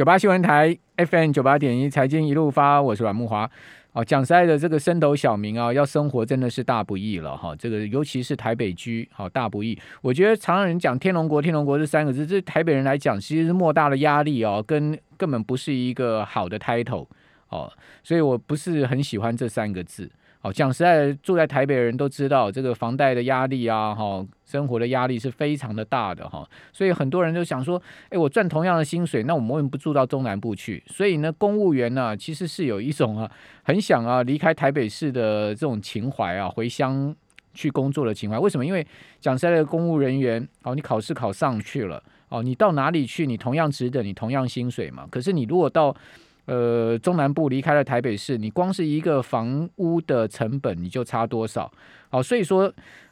九八新闻台 FM 九八点一财经一路发，我是阮木华。哦，讲实在的，这个升斗小民啊，要生活真的是大不易了哈。这个尤其是台北居，好大不易。我觉得常常人讲天龙国，天龙国这三个字，这台北人来讲，其实是莫大的压力哦，跟根本不是一个好的 title 哦，所以我不是很喜欢这三个字。哦，讲实在，住在台北的人都知道，这个房贷的压力啊，哈，生活的压力是非常的大的哈，所以很多人就想说，哎，我赚同样的薪水，那我们为什么不住到中南部去？所以呢，公务员呢，其实是有一种啊，很想啊离开台北市的这种情怀啊，回乡去工作的情怀。为什么？因为讲实在的，公务人员，哦，你考试考上去了，哦，你到哪里去，你同样值得，你同样薪水嘛。可是你如果到呃，中南部离开了台北市，你光是一个房屋的成本你就差多少？好，所以说，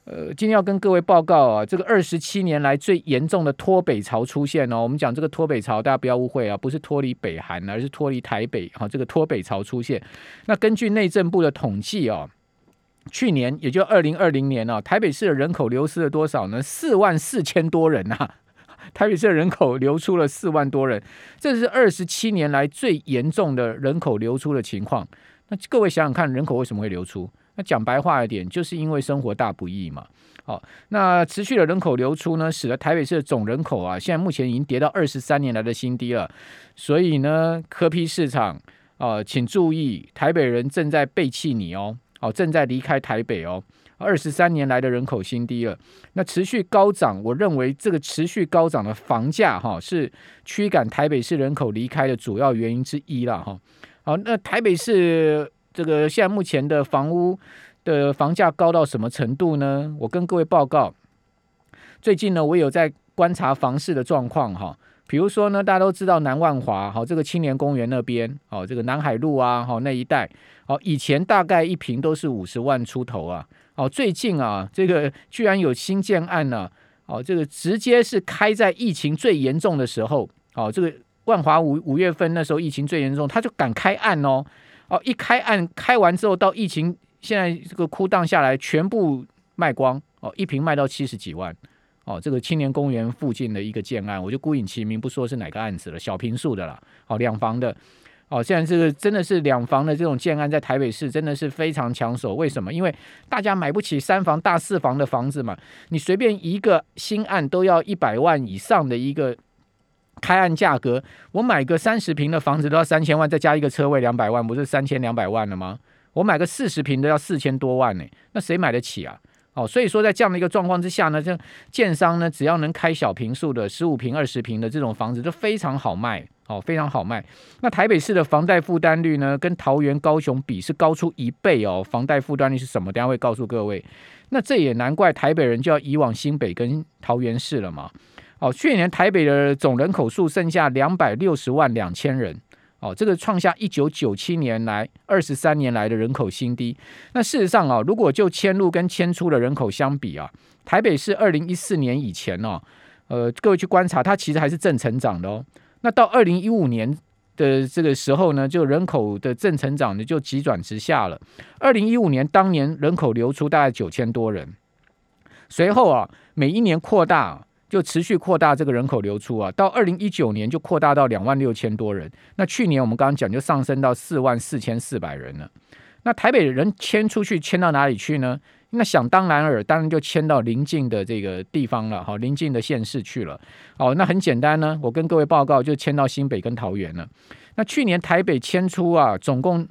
呃，今天要跟各位报告啊，这个二十七年来最严重的脱北潮出现哦。我们讲这个脱北潮，大家不要误会啊，不是脱离北韩，而是脱离台北。好，这个脱北潮出现，那根据内政部的统计哦，去年也就二零二零年啊，台北市的人口流失了多少呢？四万四千多人呐。台北市的人口流出了四万多人，这是二十七年来最严重的人口流出的情况。那各位想想看，人口为什么会流出？那讲白话一点，就是因为生活大不易嘛。好，那持续的人口流出呢，使得台北市的总人口啊，现在目前已经跌到二十三年来的新低了。所以呢，科批市场啊，请注意，台北人正在背弃你哦，哦，正在离开台北哦。二十三年来的人口新低了，那持续高涨，我认为这个持续高涨的房价哈，是驱赶台北市人口离开的主要原因之一了哈。好，那台北市这个现在目前的房屋的房价高到什么程度呢？我跟各位报告，最近呢，我有在观察房市的状况哈。比如说呢，大家都知道南万华，好，这个青年公园那边，好，这个南海路啊，好那一带，好，以前大概一平都是五十万出头啊。哦，最近啊，这个居然有新建案呢！哦，这个直接是开在疫情最严重的时候。哦，这个万华五五月份那时候疫情最严重，他就敢开案哦。哦，一开案开完之后，到疫情现在这个枯荡下来，全部卖光。哦，一平卖到七十几万。哦，这个青年公园附近的一个建案，我就孤影其名，不说是哪个案子了，小平数的啦。哦，两房的。哦，现在这个真的是两房的这种建案，在台北市真的是非常抢手。为什么？因为大家买不起三房大四房的房子嘛，你随便一个新案都要一百万以上的一个开案价格。我买个三十平的房子都要三千万，再加一个车位两百万，不是三千两百万了吗？我买个四十平都要四千多万呢，那谁买得起啊？哦，所以说在这样的一个状况之下呢，这建商呢，只要能开小平数的十五平、二十平的这种房子，都非常好卖，哦，非常好卖。那台北市的房贷负担率呢，跟桃园、高雄比是高出一倍哦。房贷负担率是什么？等下会告诉各位。那这也难怪台北人就要移往新北跟桃园市了嘛。哦，去年台北的总人口数剩下两百六十万两千人。哦，这个创下一九九七年来二十三年来的人口新低。那事实上啊，如果就迁入跟迁出的人口相比啊，台北市二零一四年以前哦，呃，各位去观察，它其实还是正成长的哦。那到二零一五年的这个时候呢，就人口的正成长呢就急转直下了。二零一五年当年人口流出大概九千多人，随后啊，每一年扩大。就持续扩大这个人口流出啊，到二零一九年就扩大到两万六千多人。那去年我们刚刚讲就上升到四万四千四百人了。那台北人迁出去迁到哪里去呢？那想当然尔，当然就迁到邻近的这个地方了，好，邻近的县市去了。哦，那很简单呢，我跟各位报告，就迁到新北跟桃园了。那去年台北迁出啊，总共。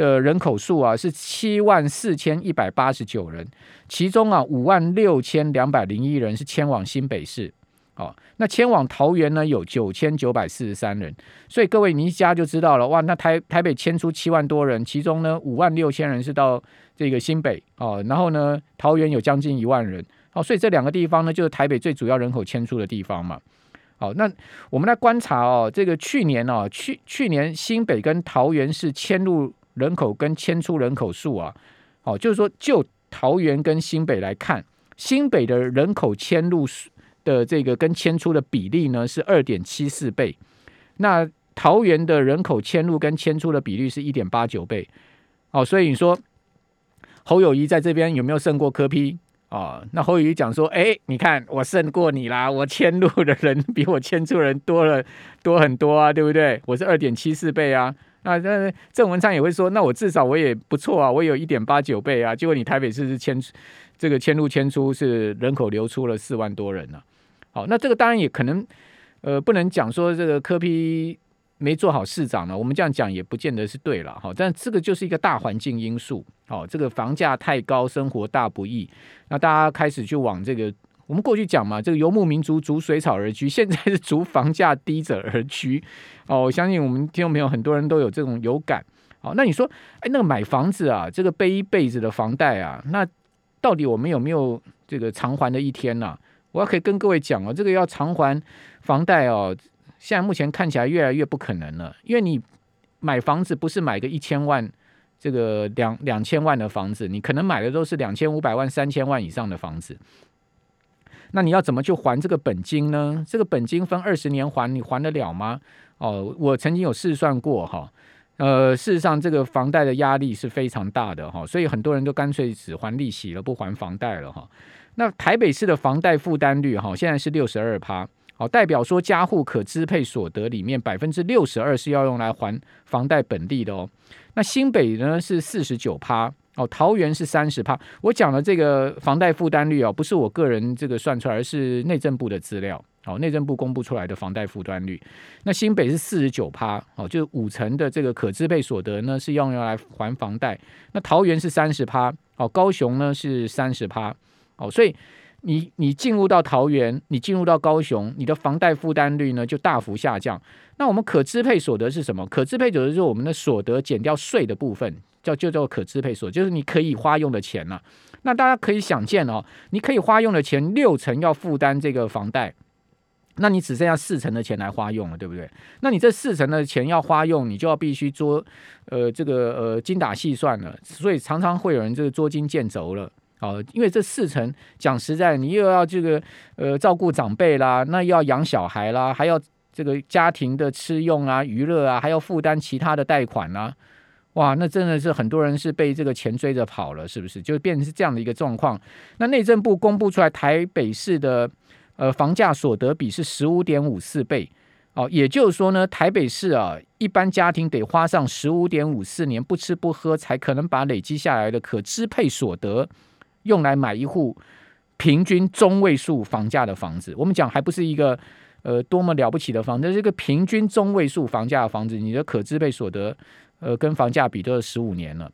的人口数啊是七万四千一百八十九人，其中啊五万六千两百零一人是迁往新北市，哦，那迁往桃园呢有九千九百四十三人，所以各位你一加就知道了哇，那台台北迁出七万多人，其中呢五万六千人是到这个新北哦，然后呢桃园有将近一万人，哦，所以这两个地方呢就是台北最主要人口迁出的地方嘛，好，那我们来观察哦，这个去年哦去去年新北跟桃园是迁入。人口跟迁出人口数啊，好，就是说就桃园跟新北来看，新北的人口迁入的这个跟迁出的比例呢是二点七四倍，那桃园的人口迁入跟迁出的比率是一点八九倍，哦，所以你说侯友谊在这边有没有胜过柯批？哦，那侯宇讲说，哎，你看我胜过你啦，我迁入的人比我迁出人多了多很多啊，对不对？我是二点七四倍啊。那那郑文昌也会说，那我至少我也不错啊，我有一点八九倍啊。结果你台北市是迁这个迁入迁出是人口流出了四万多人呢。好，那这个当然也可能，呃，不能讲说这个科批没做好市长呢。我们这样讲也不见得是对了哈。但这个就是一个大环境因素。好，这个房价太高，生活大不易。那大家开始就往这个。我们过去讲嘛，这个游牧民族逐水草而居，现在是逐房价低者而居。哦，我相信我们听众朋友很多人都有这种有感。好，那你说，哎，那个买房子啊，这个背一辈子的房贷啊，那到底我们有没有这个偿还的一天呢？我要可以跟各位讲哦，这个要偿还房贷哦，现在目前看起来越来越不可能了，因为你买房子不是买个一千万，这个两两千万的房子，你可能买的都是两千五百万、三千万以上的房子。那你要怎么去还这个本金呢？这个本金分二十年还，你还得了吗？哦，我曾经有试算过哈，呃，事实上这个房贷的压力是非常大的哈，所以很多人都干脆只还利息了，不还房贷了哈。那台北市的房贷负担率哈，现在是六十二趴，好，代表说家户可支配所得里面百分之六十二是要用来还房贷本利的哦。那新北呢是四十九趴。哦，桃园是三十帕。我讲的这个房贷负担率哦，不是我个人这个算出来，而是内政部的资料。哦，内政部公布出来的房贷负担率。那新北是四十九趴，哦，就是五成的这个可支配所得呢是用用来还房贷。那桃园是三十趴，哦，高雄呢是三十趴，哦，所以你你进入到桃园，你进入到高雄，你的房贷负担率呢就大幅下降。那我们可支配所得是什么？可支配所得就是我们的所得减掉税的部分。叫就叫可支配所，就是你可以花用的钱了。那大家可以想见哦，你可以花用的钱六成要负担这个房贷，那你只剩下四成的钱来花用了，对不对？那你这四成的钱要花用，你就要必须捉呃这个呃精打细算了。所以常常会有人这个捉襟见肘了哦，因为这四成讲实在，你又要这个呃照顾长辈啦，那又要养小孩啦，还要这个家庭的吃用啊、娱乐啊，还要负担其他的贷款啊。哇，那真的是很多人是被这个钱追着跑了，是不是？就变成是这样的一个状况。那内政部公布出来，台北市的呃房价所得比是十五点五四倍哦，也就是说呢，台北市啊，一般家庭得花上十五点五四年不吃不喝，才可能把累积下来的可支配所得用来买一户平均中位数房价的房子。我们讲还不是一个呃多么了不起的房子，这个平均中位数房价的房子，你的可支配所得。呃，跟房价比都是十五年了，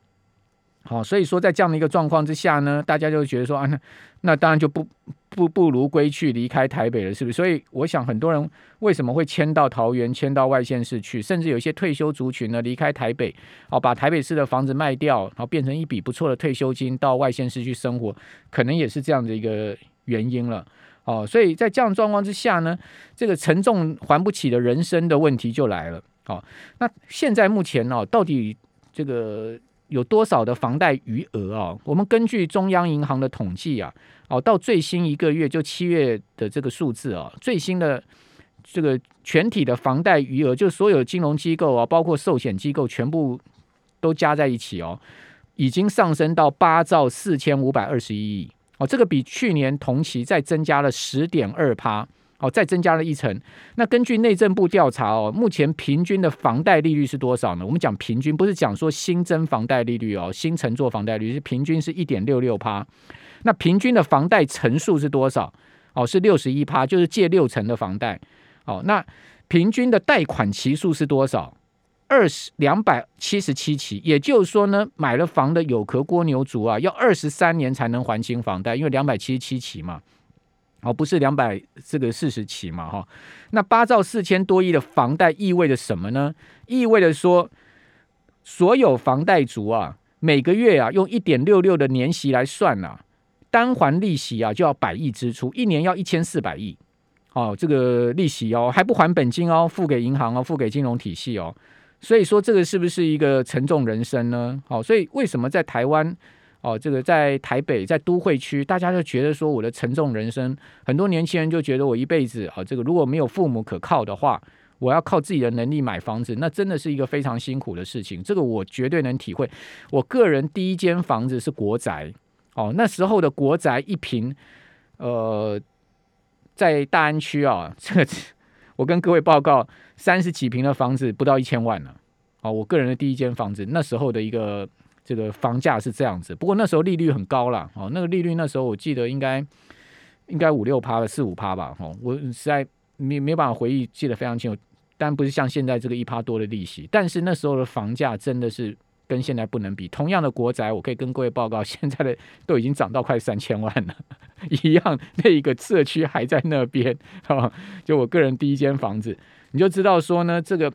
好，所以说在这样的一个状况之下呢，大家就觉得说啊，那那当然就不不不如归去，离开台北了，是不是？所以我想很多人为什么会迁到桃园、迁到外县市去，甚至有一些退休族群呢，离开台北，哦，把台北市的房子卖掉，然后变成一笔不错的退休金，到外县市去生活，可能也是这样的一个原因了，哦，所以在这样状况之下呢，这个沉重还不起的人生的问题就来了。哦，那现在目前呢，到底这个有多少的房贷余额啊？我们根据中央银行的统计啊，哦，到最新一个月就七月的这个数字啊，最新的这个全体的房贷余额，就所有金融机构啊，包括寿险机构全部都加在一起哦，已经上升到八兆四千五百二十一亿哦，这个比去年同期再增加了十点二趴。哦，再增加了一层。那根据内政部调查哦，目前平均的房贷利率是多少呢？我们讲平均，不是讲说新增房贷利率哦，新乘坐房贷率是平均是一点六六趴。那平均的房贷层数是多少？哦，是六十一趴，就是借六成的房贷。哦，那平均的贷款期数是多少？二十两百七十七期。也就是说呢，买了房的有壳蜗牛族啊，要二十三年才能还清房贷，因为两百七十七期嘛。哦，不是两百这个四十起嘛，哈，那八兆四千多亿的房贷意味着什么呢？意味着说，所有房贷族啊，每个月啊，用一点六六的年息来算啊，单还利息啊，就要百亿支出，一年要一千四百亿。哦，这个利息哦，还不还本金哦，付给银行哦，付给金融体系哦，所以说这个是不是一个沉重人生呢？好，所以为什么在台湾？哦，这个在台北，在都会区，大家就觉得说我的沉重人生，很多年轻人就觉得我一辈子啊，这个如果没有父母可靠的话，我要靠自己的能力买房子，那真的是一个非常辛苦的事情。这个我绝对能体会。我个人第一间房子是国宅，哦，那时候的国宅一平，呃，在大安区啊，这个我跟各位报告，三十几平的房子不到一千万呢。哦，我个人的第一间房子，那时候的一个这个房价是这样子。不过那时候利率很高了，哦，那个利率那时候我记得应该应该五六趴了，四五趴吧。哦，我实在没没办法回忆，记得非常清楚。但不是像现在这个一趴多的利息，但是那时候的房价真的是。跟现在不能比，同样的国宅，我可以跟各位报告，现在的都已经涨到快三千万了，一样那一个社区还在那边，哦，就我个人第一间房子，你就知道说呢，这个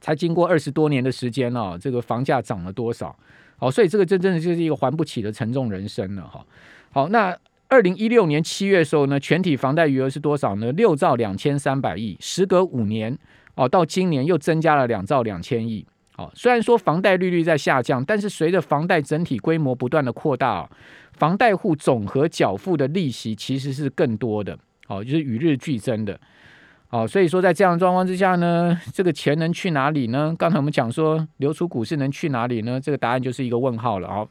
才经过二十多年的时间哦，这个房价涨了多少，好，所以这个真正的就是一个还不起的沉重人生了哈。好，那二零一六年七月的时候呢，全体房贷余额是多少呢？六兆两千三百亿，时隔五年哦，到今年又增加了两兆两千亿。哦，虽然说房贷利率在下降，但是随着房贷整体规模不断的扩大，房贷户总和缴付的利息其实是更多的，哦，就是与日俱增的，哦，所以说在这样的状况之下呢，这个钱能去哪里呢？刚才我们讲说流出股市能去哪里呢？这个答案就是一个问号了啊。